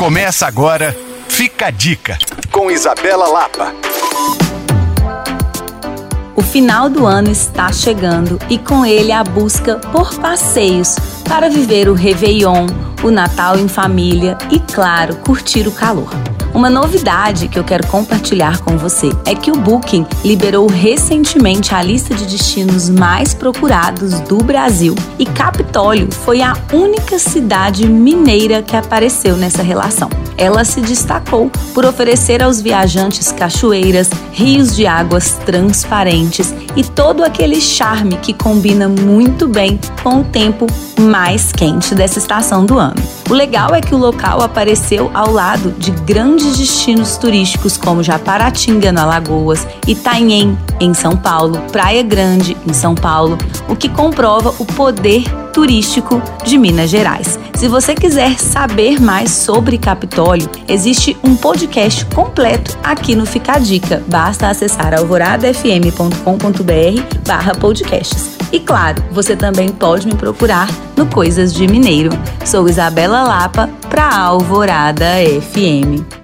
Começa agora, fica a dica, com Isabela Lapa. O final do ano está chegando e com ele a busca por passeios para viver o Réveillon, o Natal em família e, claro, curtir o calor. Uma novidade que eu quero compartilhar com você é que o Booking liberou recentemente a lista de destinos mais procurados do Brasil e Capitólio foi a única cidade mineira que apareceu nessa relação. Ela se destacou por oferecer aos viajantes cachoeiras, rios de águas transparentes e todo aquele charme que combina muito bem com o tempo mais quente dessa estação do ano. O legal é que o local apareceu ao lado de grandes destinos turísticos como Japaratinga, no Alagoas, Itanhem, em São Paulo, Praia Grande, em São Paulo, o que comprova o poder turístico de Minas Gerais. Se você quiser saber mais sobre Capitólio, existe um podcast completo aqui no Fica a Dica. Basta acessar alvoradafm.com.br barra podcasts. E claro, você também pode me procurar no Coisas de Mineiro. Sou Isabela Lapa para Alvorada FM.